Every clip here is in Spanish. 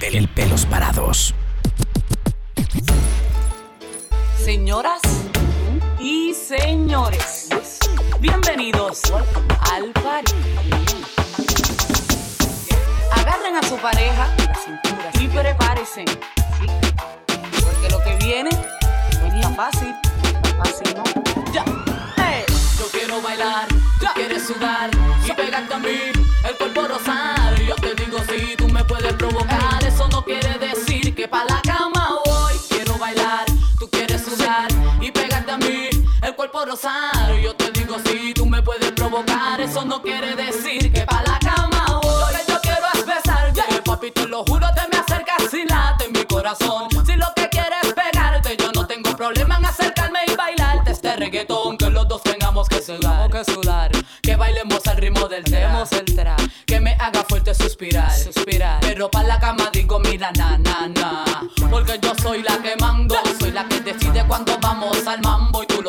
El pelos parados. Señoras y señores, bienvenidos al party. Agarren a su pareja y prepárense. Porque lo que viene no es fácil. Fácil, ¿no? Ya. Yo quiero bailar, tú quieres sudar y pegarte a mí, el cuerpo rosar. Yo te digo si tú me puedes provocar, eso no quiere decir que pa' la cama voy. Quiero bailar, tú quieres sudar y pegarte a mí, el cuerpo rosar. Yo te digo si tú me puedes provocar, eso no quiere decir que pa' la cama voy. Lo que yo quiero es besarte, papi, te lo juro, te me acercas y late mi corazón. Tengamos que sudar, que bailemos al ritmo del tema. Que me haga fuerte suspirar, suspirar. Pero pa' la cama digo, mira, na, na, na. Porque yo soy la que mando, soy la que decide cuando vamos al mambo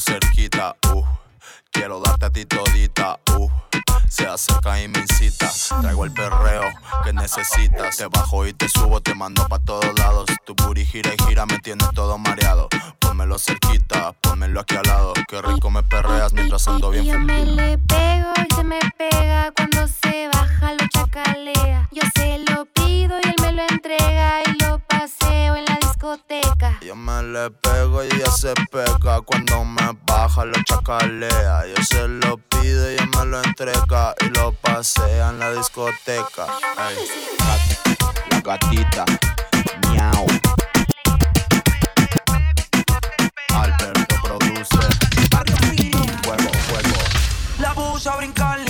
cerquita, uff. Quiero darte a ti todita, uff. Se acerca y me incita. Traigo el perreo que necesitas. Te bajo y te subo, te mando pa' todos lados. Tu booty gira y gira, me tienes todo mareado. Pónmelo cerquita, pónmelo aquí al lado. Qué rico me perreas mientras ando bien yo me le pego y se me pega cuando se baja lo chacalea. Yo se lo pido y él me lo entrega y lo paseo en la discoteca. Yo me le pego y ella se pega cuando me lo chacalea. Yo se lo pido, ella me lo entrega y lo pasea en la discoteca. Ay. La gatita, miau. Alberto produce. Fuego, fuego. La bulla brincarle.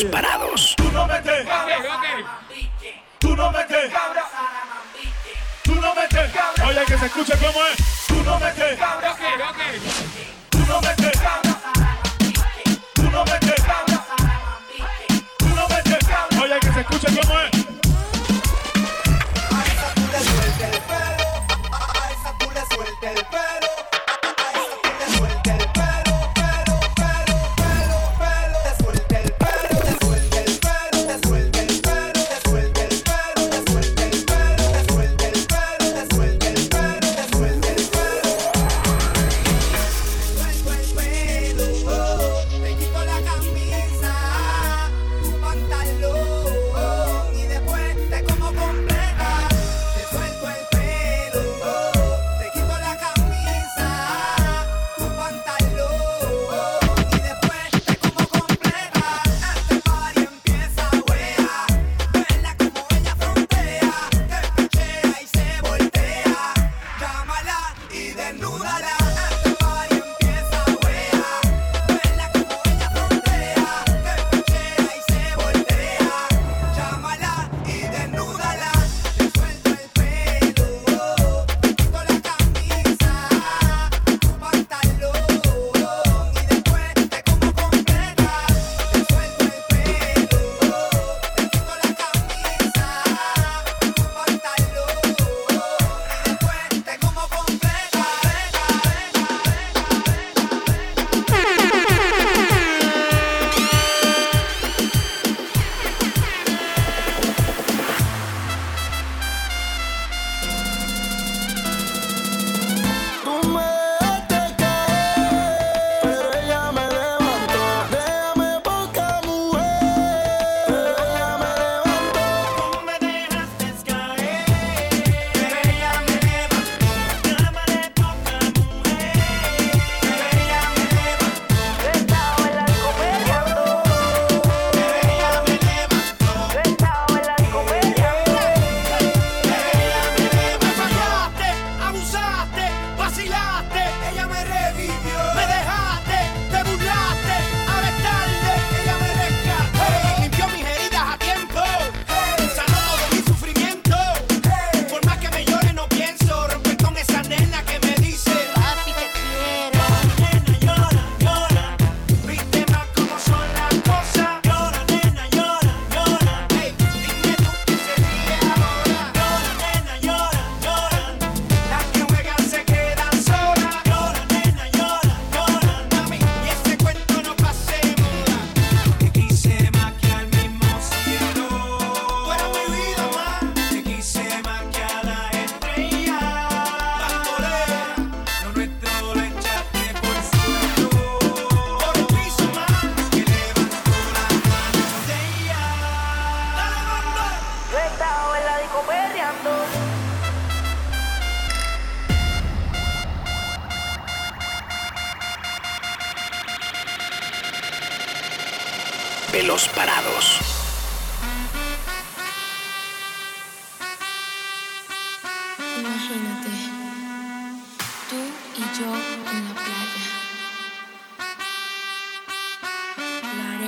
todos parados. Tú no me te Tú no me te Tú no me te Oye, que se escuche cómo es. Tú no me te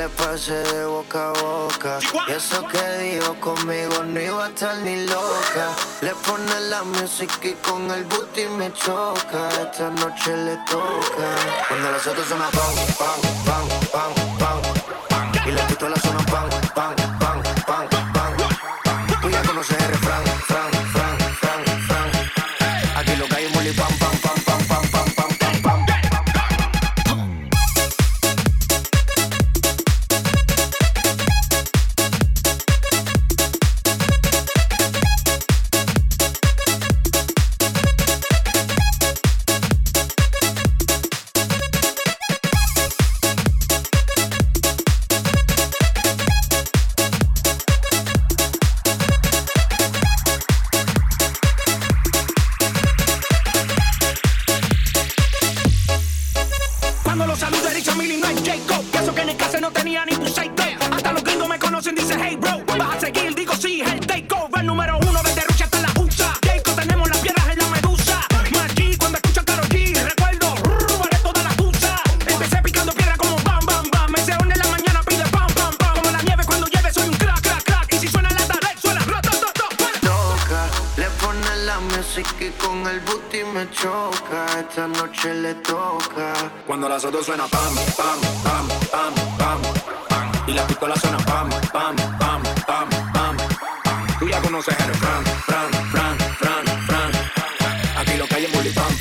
le pase de boca a boca. Y eso que dijo conmigo no iba a estar ni loca. Le pone la música y con el booty me choca. Esta noche le toca. Cuando las otras suenan pam, pam, pam, pam, pam. Y las pistolas suenan pam, pam. Takeover número uno desde Rusia hasta la USA. Jacob tenemos las piedras en la medusa. Maggi cuando escucho a Karol G. Recuerdo, rrr, toda la tusa. Empecé picando piedra como bam bam bam. Me se en la mañana pide pam pam pam. Como la nieve cuando llueve soy un crack crack crack. Y si suena la tarde suena ra, ta, ta, ta. Loca, choca, esta noche le toca. Cuando las otras suena pam, pam, pam, pam, pam, pam. Y la pistola suena pam, fully pumped.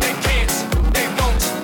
They can't, they won't.